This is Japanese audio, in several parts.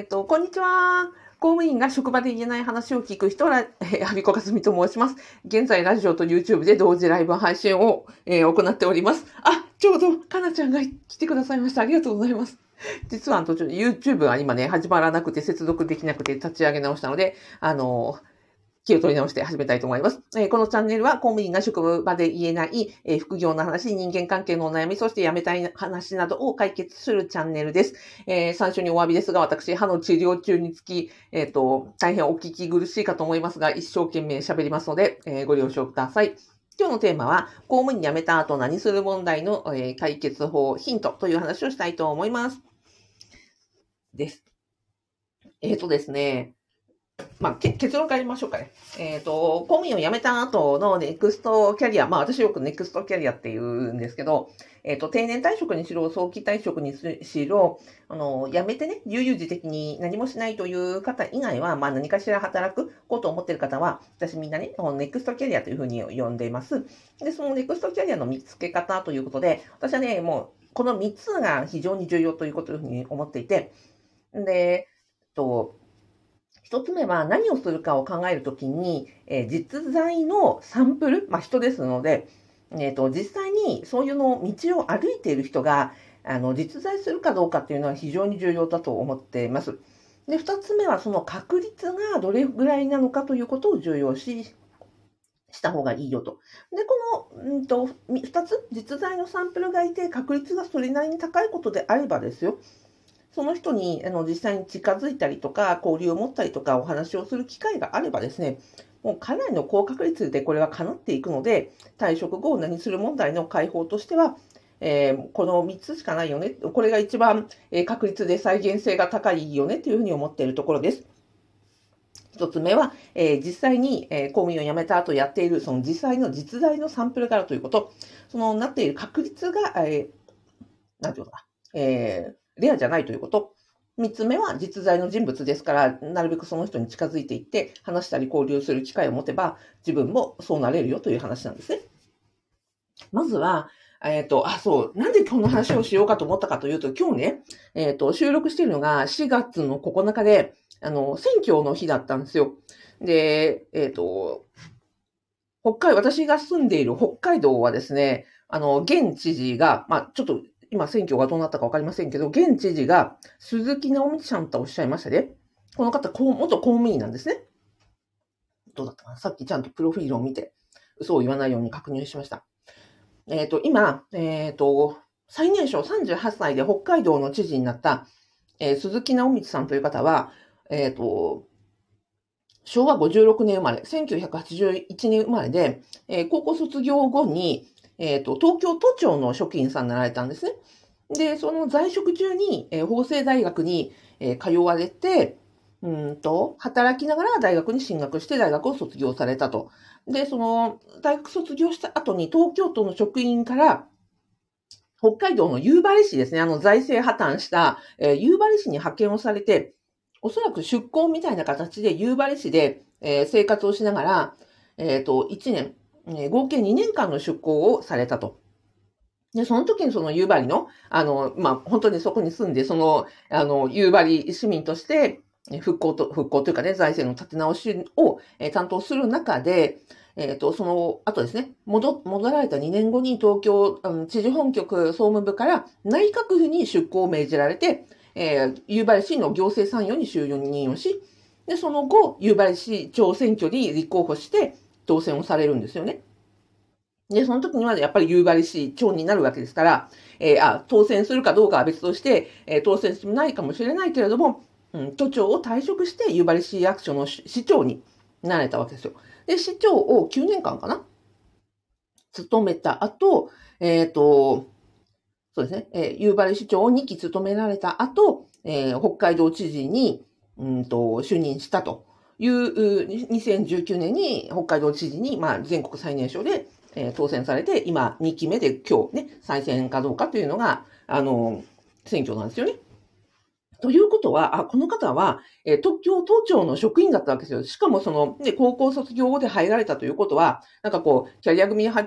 えっ、と、こんにちは。公務員が職場で言えない話を聞く人ら、えー、アビコカスミと申します。現在、ラジオと YouTube で同時ライブ配信を、えー、行っております。あ、ちょうど、かなちゃんが来てくださいました。ありがとうございます。実は、途中で YouTube が今ね、始まらなくて接続できなくて立ち上げ直したので、あのー気を取り直して始めたいと思います。えー、このチャンネルは公務員が職場で言えない、えー、副業の話、人間関係のお悩み、そして辞めたい話などを解決するチャンネルです。えー、最初にお詫びですが、私、歯の治療中につき、えっ、と、大変お聞き苦しいかと思いますが、一生懸命喋りますので、えご了承ください。今日のテーマは、公務員辞めた後何する問題の、え解決法、ヒントという話をしたいと思います。です。えっ、とですね、まあ、結論から言いましょうかね。えっ、ー、と、公務員を辞めた後のネクストキャリア、まあ私よくネクストキャリアって言うんですけど、えっ、ー、と、定年退職にしろ、早期退職にしろ、あの、辞めてね、悠々自適に何もしないという方以外は、まあ何かしら働くこと思っている方は、私みんなね、ネクストキャリアというふうに呼んでいます。で、そのネクストキャリアの見つけ方ということで、私はね、もう、この3つが非常に重要ということに思っていて、で、と、一つ目は何をするかを考えるときに、え、実在のサンプル、まあ、人ですので、え、ー、と、実際にそういうの道を歩いている人が、あの、実在するかどうかっていうのは非常に重要だと思っています。で、二つ目はその確率がどれぐらいなのかということを重要視した方がいいよと。で、この、うんと、二つ、実在のサンプルがいて、確率がそれなりに高いことであればですよ。その人にあの実際に近づいたりとか、交流を持ったりとか、お話をする機会があればですね、もうかなりの高確率でこれは叶っていくので、退職後何する問題の解放としては、えー、この3つしかないよね。これが一番、え確率で再現性が高いよねというふうに思っているところです。一つ目は、えー、実際に、えー、公務員を辞めた後やっている、その実際の実在のサンプルがあるということ、そのなっている確率が、えー、なんていうのかな、えレアじゃないということ。三つ目は実在の人物ですから、なるべくその人に近づいていって、話したり交流する機会を持てば、自分もそうなれるよという話なんですね。まずは、えっ、ー、と、あ、そう、なんでこの話をしようかと思ったかというと、今日ね、えっ、ー、と、収録しているのが4月の9日で、あの、選挙の日だったんですよ。で、えっ、ー、と、北海、私が住んでいる北海道はですね、あの、現知事が、まあ、ちょっと今選挙がどうなったかわかりませんけど、現知事が鈴木直道さんとおっしゃいましたね。この方、元公務員なんですね。どうだったかな？さっきちゃんとプロフィールを見て、嘘を言わないように確認しました。えっ、ー、と、今、えっ、ー、と、最年少38歳で北海道の知事になった、えー、鈴木直道さんという方は、えっ、と、昭和56年生まれ、1981年生まれで、え高校卒業後に、えっ、ー、と、東京都庁の職員さんになられたんですね。で、その在職中に、えー、法政大学に、えー、通われて、うんと、働きながら大学に進学して大学を卒業されたと。で、その、大学卒業した後に東京都の職員から、北海道の夕張市ですね、あの財政破綻した、えー、夕張市に派遣をされて、おそらく出向みたいな形で夕張市で、えー、生活をしながら、えっ、ー、と、1年、え合計2年間の出向をされたと。で、その時にその夕張の、あの、まあ、本当にそこに住んで、その、あの、夕張市民として、復興と、復興というかね、財政の立て直しを、え担当する中で、えっ、ー、と、その後ですね、戻、戻られた2年後に東京、あの知事本局総務部から内閣府に出向を命じられて、えー、夕張市の行政参与に就任をし、で、その後、夕張市長選挙に立候補して、当選をされるんですよね。で、その時にはやっぱり夕張市長になるわけですから、えー、あ、当選するかどうかは別として、えー、当選しないかもしれないけれども、うん、都庁を退職して夕張市役所の市長になれたわけですよ。で、市長を9年間かな？務めた後、えっ、ー、と、そうですね、えー、夕張市長を2期務められた後、えー、北海道知事に、うんと、就任したという2019年に北海道知事に、まあ、全国最年少で、えー、当選されて、今2期目で今日ね、再選かどうかというのが、あの、選挙なんですよね。ということは、あ、この方は、えー、東京都庁の職員だったわけですよ。しかもその、ね、高校卒業後で入られたということは、なんかこう、キャリア組は、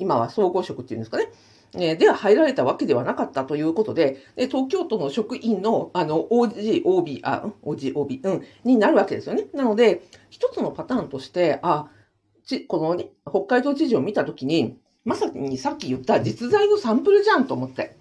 今は総合職っていうんですかね。えでは入られたわけではなかったということで、で東京都の職員の、あの、OG、OB、あ、OG、OB、うん、になるわけですよね。なので、一つのパターンとして、あ、ち、このね、北海道知事を見たときに、まさにさっき言った実在のサンプルじゃんと思って。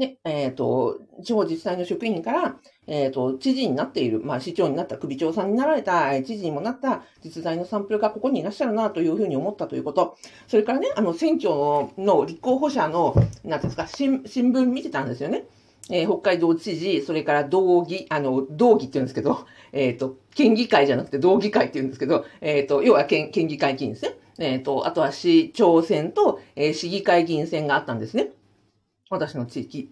で、えっ、ー、と、地方自治体の職員から、えっ、ー、と、知事になっている、まあ、市長になった、首長さんになられた、知事にもなった実在のサンプルがここにいらっしゃるなというふうに思ったということ。それからね、あの、選挙の立候補者の、なんですか、新新聞見てたんですよね。えー、北海道知事、それから道議、あの、道議って言うんですけど、えっ、ー、と、県議会じゃなくて道議会って言うんですけど、えっ、ー、と、要は県、県議会議員ですね。えっ、と、あとは市長選と、え市議会議員選があったんですね。私の地域。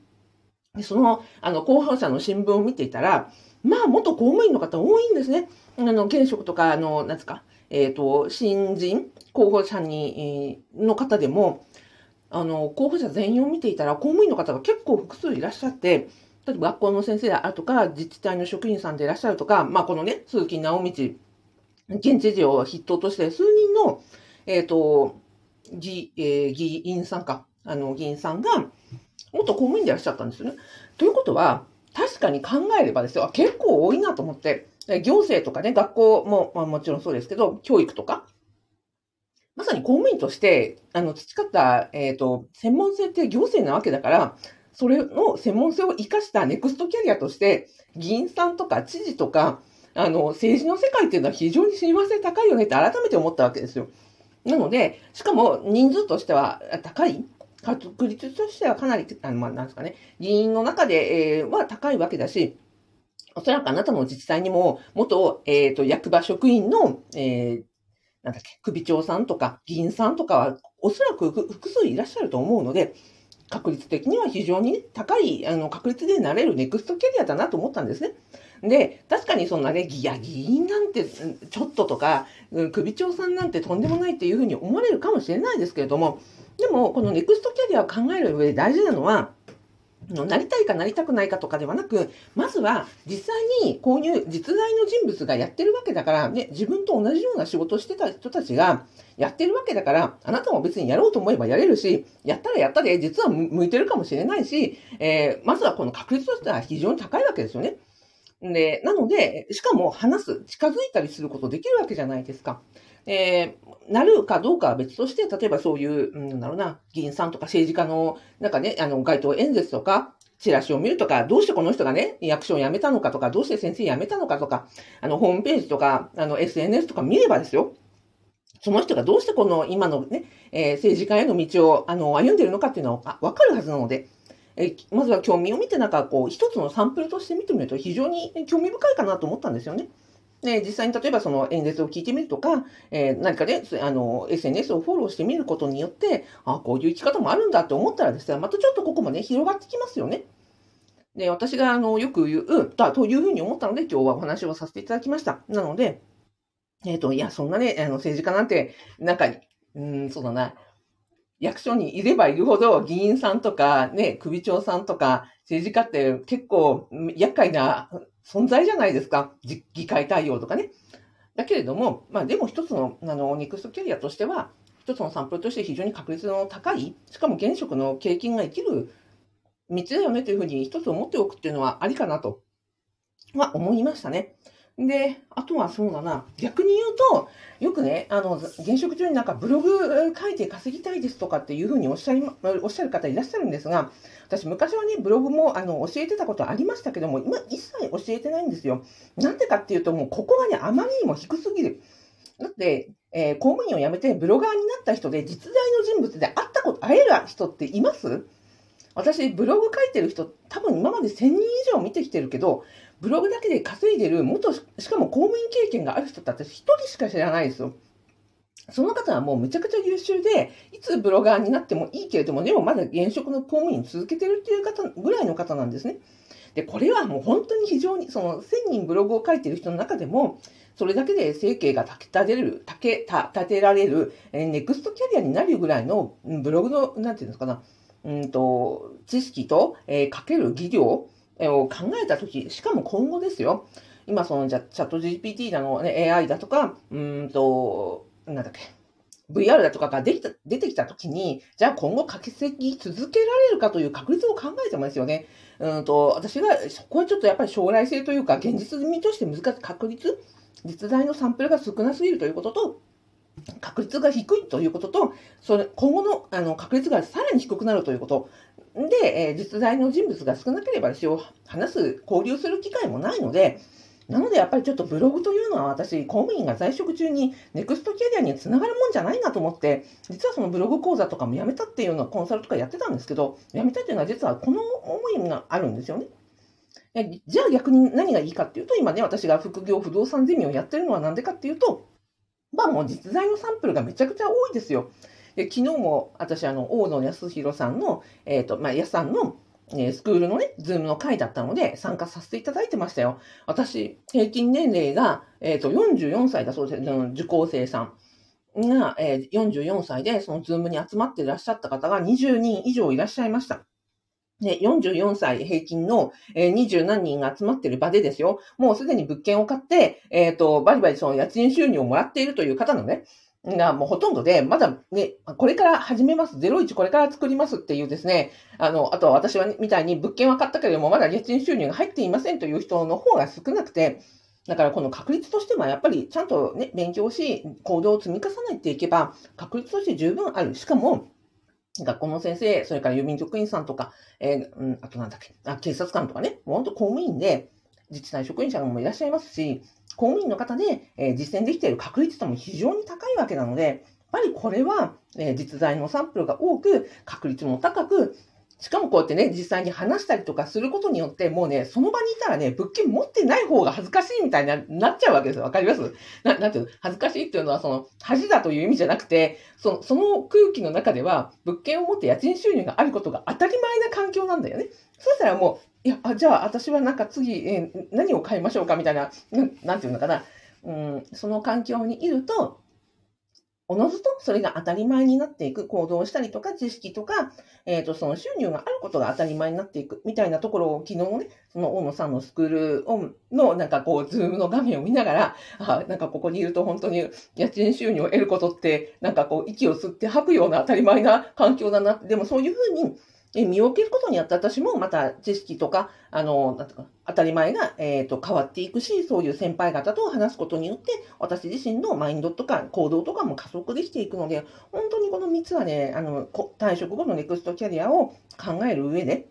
でその、あの、候補者の新聞を見ていたら、まあ、元公務員の方多いんですね。あの、現職とか、あの、なんですか、えっ、ー、と、新人候補者に、の方でも、あの、候補者全員を見ていたら、公務員の方が結構複数いらっしゃって、例えば学校の先生であるとか、自治体の職員さんでいらっしゃるとか、まあ、このね、鈴木直道、現知事を筆頭として数人の、えっ、ー、と、議、えー、議員さんか、あの、議員さんが、元公務員でいらっしゃったんですよね。ということは、確かに考えればですよ、結構多いなと思って、行政とかね、学校も、まあ、もちろんそうですけど、教育とか、まさに公務員として、あの、培った、えっ、ー、と、専門性って行政なわけだから、それの専門性を活かしたネクストキャリアとして、議員さんとか知事とか、あの、政治の世界っていうのは非常に親和性高いよねって改めて思ったわけですよ。なので、しかも人数としては高い。確率としてはかなり、あの、まあ、なんですかね、議員の中で、えー、は高いわけだし、おそらくあなたの自治体にも、元、えっ、ー、と、役場職員の、えー、なんだっけ、首長さんとか議員さんとかは、おそらく複数いらっしゃると思うので、確率的には非常に高いあの確率でなれるネクストキャリアだなと思ったんですね。で、確かにそんなね、いや、議員なんてちょっととか、首長さんなんてとんでもないっていうふうに思われるかもしれないですけれども、でも、このネクストキャリアを考える上で大事なのは、なりたいかなりたくないかとかではなく、まずは実際にこういう実在の人物がやってるわけだから、ね、自分と同じような仕事をしてた人たちがやってるわけだから、あなたも別にやろうと思えばやれるし、やったらやったで実は向いてるかもしれないし、えー、まずはこの確率としては非常に高いわけですよね。で、なので、しかも話す、近づいたりすることできるわけじゃないですか。えー、なるかどうかは別として、例えばそういう、うん、なんだろうな、議員さんとか政治家の、なんかね、あの、街頭演説とか、チラシを見るとか、どうしてこの人がね、役所を辞めたのかとか、どうして先生辞めたのかとか、あの、ホームページとか、あの、SNS とか見ればですよ。その人がどうしてこの今のね、えー、政治家への道を、あの、歩んでるのかっていうのはわかるはずなので、え、まずは興味を見て、なんかこう、一つのサンプルとして見てみると非常に興味深いかなと思ったんですよね。で、実際に例えばその演説を聞いてみるとか、えー、何かで、あの、SNS をフォローしてみることによって、あ、こういう生き方もあるんだって思ったらですね、またちょっとここもね、広がってきますよね。で、私があの、よく言う、だというふうに思ったので、今日はお話をさせていただきました。なので、えっ、ー、と、いや、そんなね、あの、政治家なんて、なんか、うん、そうだな、役所にいればいるほど、議員さんとか、ね、首長さんとか、政治家って結構厄介な存在じゃないですか。議会対応とかね。だけれども、まあでも一つの、あの、ネクストキャリアとしては、一つのサンプルとして非常に確率の高い、しかも現職の経験が生きる道だよねというふうに一つ思っておくっていうのはありかなと、は思いましたね。で、あとはそうだな、逆に言うと、よくね、あの、現職中になんかブログ書いて稼ぎたいですとかっていうふうにおっしゃり、おっしゃる方いらっしゃるんですが、私昔はね、ブログもあの教えてたことありましたけども、今一切教えてないんですよ。なんでかっていうと、もうここがね、あまりにも低すぎる。だって、えー、公務員を辞めてブロガーになった人で実在の人物で会ったこと、会える人っています？私、ブログ書いてる人、多分今まで1000人以上見てきてるけど、ブログだけで稼いでる元、しかも公務員経験がある人って私一人しか知らないですよ。その方はもうむちゃくちゃ優秀で、いつブロガーになってもいいけれども、でもまだ現職の公務員続けてるっていう方ぐらいの方なんですね。で、これはもう本当に非常に、その1000人ブログを書いてる人の中でも、それだけで生計が立てる、立て立てられる、ネクストキャリアになるぐらいのブログの、なんていうんですかな、うんと、知識と、えー、かける技量、を考えたとき、しかも今後ですよ。今、その、じゃ、チャット GPT だの、ね、AI だとか、うんと、なんだっけ、VR だとかができた出てきたときに、じゃあ今後稼ぎ続けられるかという確率を考えてもですよね。うんと、私が、そこはちょっとやっぱり将来性というか、現実味として難しい確率、実在のサンプルが少なすぎるということと、確率が低いということと、それ今後のあの確率がさらに低くなるということ。で、えー、実在の人物が少なければですよ、話す、交流する機会もないので、なのでやっぱりちょっとブログというのは私、公務員が在職中にネクストキャリアにつながるもんじゃないなと思って、実はそのブログ講座とかもやめたっていうのはコンサルとかやってたんですけど、やめたっていうのは実はこの思いがあるんですよね。じゃあ逆に何がいいかっていうと、今ね、私が副業不動産ゼミをやってるのはなんでかっていうと、まあもう実在のサンプルがめちゃくちゃ多いですよ。で昨日も私、あの、大野康弘さんの、えっ、ー、と、まあ、安さんの、え、スクールのね、ズームの会だったので参加させていただいてましたよ。私、平均年齢が、えっ、ー、と、44歳だそうです。受講生さん。が、えー、44歳で、そのズームに集まっていらっしゃった方が20人以上いらっしゃいました。で、44歳平均の、えー、20何人が集まってる場でですよ。もうすでに物件を買って、えっ、ー、と、バリバリその家賃収入をもらっているという方のね、がもうほとんどで、まだね、これから始めます、01これから作りますっていうですね、あの、あとは私は、ね、みたいに物件は買ったけれども、まだ家賃収入が入っていませんという人の方が少なくて、だからこの確率としてはやっぱりちゃんとね、勉強し、行動を積み重ねていけば、確率として十分ある。しかも、学校の先生、それから郵便局員さんとか、えー、うん、あとなんだっけ、あ警察官とかね、もう本当公務員で、自治体職員者もいらっしゃいますし、公務員の方で、えー、実践できている確率とも非常に高いわけなので、やっぱりこれは、えー、実在のサンプルが多く、確率も高く、しかもこうやってね、実際に話したりとかすることによって、もうね、その場にいたらね、物件持ってない方が恥ずかしいみたいになっちゃうわけですよ。わかります？ななんていうの？恥ずかしいっていうのは、その、恥だという意味じゃなくて、その、その空気の中では、物件を持って家賃収入があることが当たり前な環境なんだよね。そしたらもう、いや、あじゃあ私はなんか次、えー、何を買いましょうかみたいな、ななんていうのかな。うん、その環境にいると、おのずとそれが当たり前になっていく行動したりとか知識とか、えっ、ー、と、その収入があることが当たり前になっていくみたいなところを昨日ね、その大野さんのスクールオンのなんかこう、 Zoom の画面を見ながら、あなんかここにいると本当に家賃収入を得ることって、なんかこう、息を吸って吐くような当たり前な環境だな。でもそういうふうに、で身を置けることによって私もまた知識とか、あの、なんとか、当たり前が、えっ、ー、と、変わっていくし、そういう先輩方と話すことによって、私自身のマインドとか行動とかも加速できていくので、本当にこの3つはね、あの、退職後のネクストキャリアを考える上で、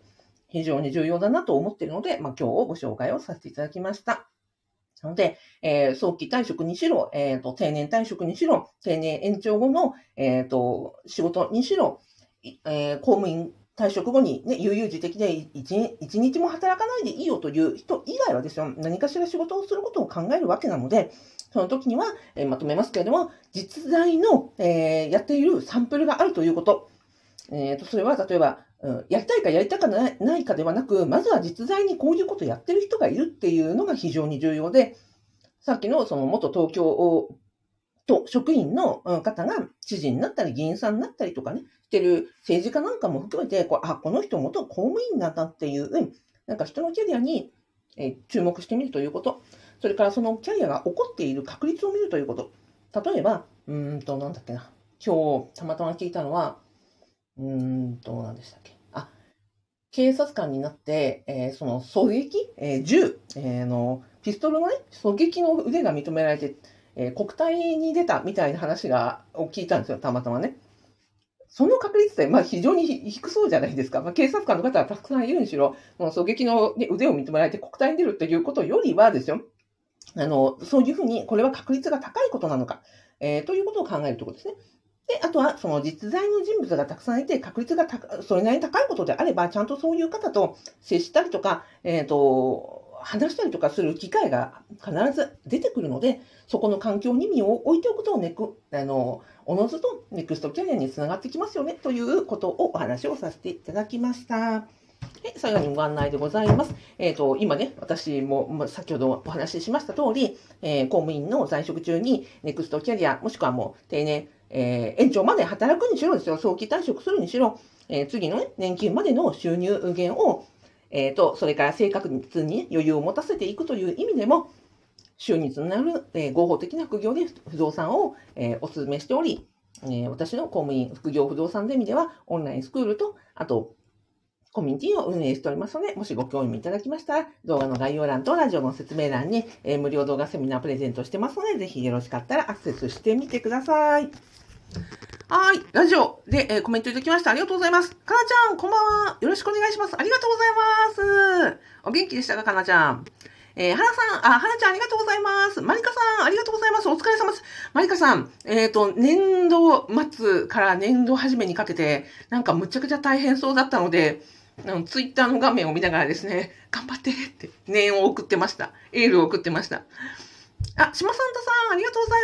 非常に重要だなと思っているので、まあ、今日をご紹介をさせていただきました。なので、えー、早期退職にしろ、えっ、ー、と、定年退職にしろ、定年延長後の、えっ、と、仕事にしろ、え、公務員退職後にね、悠々自適で一日も働かないでいいよという人以外はですよ、何かしら仕事をすることを考えるわけなので、その時には、えー、まとめますけれども、実在の、えー、やっているサンプルがあるということ。えーと、それは例えば、うん、やりたいかやりたくないかではなく、まずは実在にこういうことをやってる人がいるっていうのが非常に重要で、さっきのその元東京と職員の方が知事になったり議員さんになったりとかね、してる政治家なんかも含めて、こうあ、この人元公務員なんだっていう、なんか人のキャリアに、え注目してみるということ。それからそのキャリアが起こっている確率を見るということ。例えば、うんと、なんだっけな。今日、たまたま聞いたのは、うんと、何でしたっけ。あ、警察官になって、えー、その狙撃、えー、銃、えー、の、ピストルのね、狙撃の腕が認められて、えー、国体に出たみたいな話が、を聞いたんですよ、たまたまね。その確率って、まあ、非常に低そうじゃないですか。まあ、警察官の方はたくさんいるにしろ、その狙撃の、ね、腕を認められて国体に出るということよりはですよ、あの、そういうふうに、これは確率が高いことなのか、えー、ということを考えるところですね。で、あとは、その実在の人物がたくさんいて、確率がそれなりに高いことであれば、ちゃんとそういう方と接したりとか、えっ、ー、と、話したりとかする機会が必ず出てくるので、そこの環境に身を置いておくとネク、あの、おのずとネクストキャリアにつながってきますよね、ということをお話をさせていただきました。で最後にご案内でございます。えっ、ー、と、今ね、私も先ほどお話ししました通り、えー、公務員の在職中にネクストキャリア、もしくはもう定年、えー、延長まで働くにしろですよ、早期退職するにしろ、え次の、ね、年金までの収入源をえ、ー、と、それから正確に余裕を持たせていくという意味でも、収入になる、えー、合法的な副業で不動産を、えー、お勧めしており、えー、私の公務員副業不動産ゼミでは、オンラインスクールと、あと、コミュニティを運営しておりますので、もしご興味いただきましたら、動画の概要欄とラジオの説明欄に、え、無料動画セミナープレゼントしてますので、ぜひよろしかったらアクセスしてみてください。はい。ラジオで、えー、コメントいただきました。ありがとうございます。かなちゃん、こんばんは。よろしくお願いします。ありがとうございます。お元気でしたか、かなちゃん？えー、はなさん、あ、はなちゃんありがとうございます。まりかさん、ありがとうございます。お疲れ様です。まりかさん、えっ、ー、と、年度末から年度始めにかけて、なんかむちゃくちゃ大変そうだったので、あのツイッターの画面を見ながらですね、頑張ってって念を送ってました。エールを送ってました。あ、島サンタさん、ありがとうござい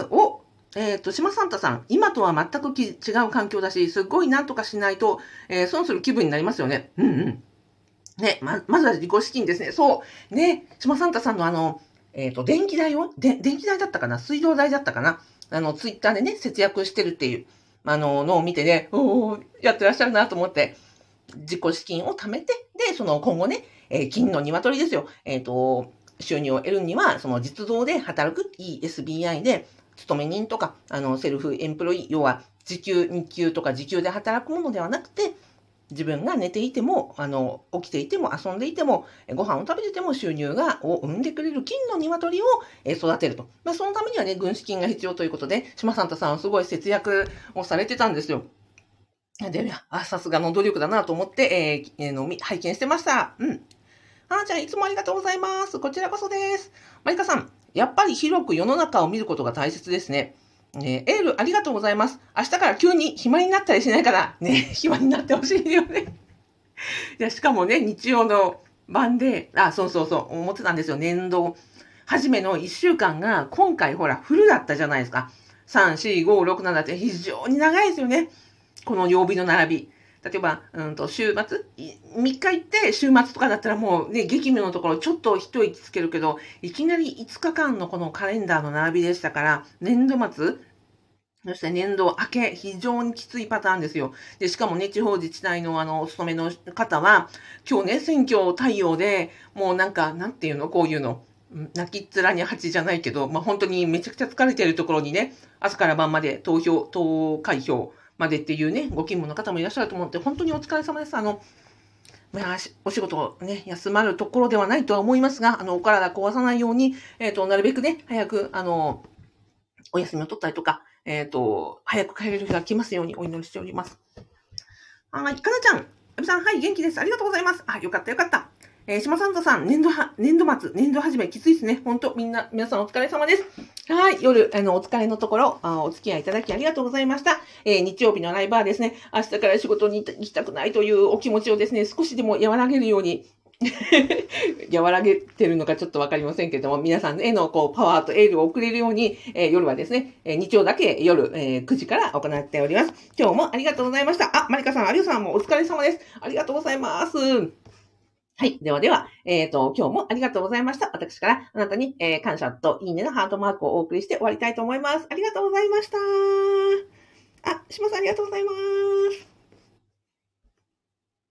ます。お、えっ、ー、と、島サンタさん、今とは全く違う環境だし、すっごいなんとかしないと、えー、損する気分になりますよね。うんうん。ね、ま、まずは自己資金ですね。そう。ね、島サンタさんのあの、えっ、ー、と、電気代を、で、電気代だったかな？水道代だったかな？あの、ツイッターでね、節約してるっていう、あの、のを見てね、おおやってらっしゃるなと思って、自己資金を貯めて、で、その今後ね、えー、金の鶏ですよ。えっ、ー、と、収入を得るには、その実動で働く ESBI で、勤め人とか、あの、セルフエンプロイ、要は、時給、日給とか時給で働くものではなくて、自分が寝ていても、あの、起きていても、遊んでいても、ご飯を食べてても収入が、を生んでくれる金の鶏を育てると。まあ、そのためにはね、軍資金が必要ということで、島サンタさんはすごい節約をされてたんですよ。で、あ、さすがの努力だなと思って、えー、の拝見してました。うん。あーちゃん、いつもありがとうございます。こちらこそです。マリカさん、やっぱり広く世の中を見ることが大切ですね。ねエールありがとうございます。明日から急に暇になったりしないから、ね、暇になってほしいよね。いや、しかもね、日曜の晩で、あ、そうそうそう、思ってたんですよ。年度初めの1週間が、今回ほら、フルだったじゃないですか。3、4、5、6、7って非常に長いですよね。この曜日の並び。例えば、うんと、週末 ?3 日行って週末とかだったらもうね、激務のところちょっと一息つけるけど、いきなり5日間のこのカレンダーの並びでしたから、年度末、そして年度明け、非常にきついパターンですよ。で、しかもね、地方自治体のあの、お勤めの方は、今日ね、選挙対応で、もうなんか、なんていうの？こういうの。泣きっ面に蜂じゃないけど、まあ、本当にめちゃくちゃ疲れてるところにね、朝から晩まで投票、投開票までっていうね、ご勤務の方もいらっしゃると思って、本当にお疲れ様です。あの、まあ、お仕事ね、休まるところではないとは思いますが、あの、お体壊さないように、えっ、ー、と、なるべくね、早く、あの、お休みを取ったりとか、えっ、ー、と、早く帰れる日が来ますようにお祈りしております。はい、かなちゃん。あびさん、はい、元気です。ありがとうございます。あ、よかったよかった。えー、島サンタさん、年度は、年度末、年度始め、きついですね。ほんと、みんな、皆さんお疲れ様です。はい、夜、あの、お疲れのところ、あお付き合いいただきありがとうございました。えー、日曜日のライブはですね、明日から仕事に行きたくないというお気持ちをですね、少しでも和らげるように、和らげてるのかちょっとわかりませんけども、皆さんへのこうパワーとエールを送れるように、えー、夜はですね、えー、日曜だけ夜、えー、9時から行っております。今日もありがとうございました。あ、マリカさん、有吉さんもお疲れ様です。ありがとうございます。はい。ではでは、えっ、ー、と、今日もありがとうございました。私からあなたに、えー、感謝といいねのハートマークをお送りして終わりたいと思います。ありがとうございました。あ、島さんありがとうございます。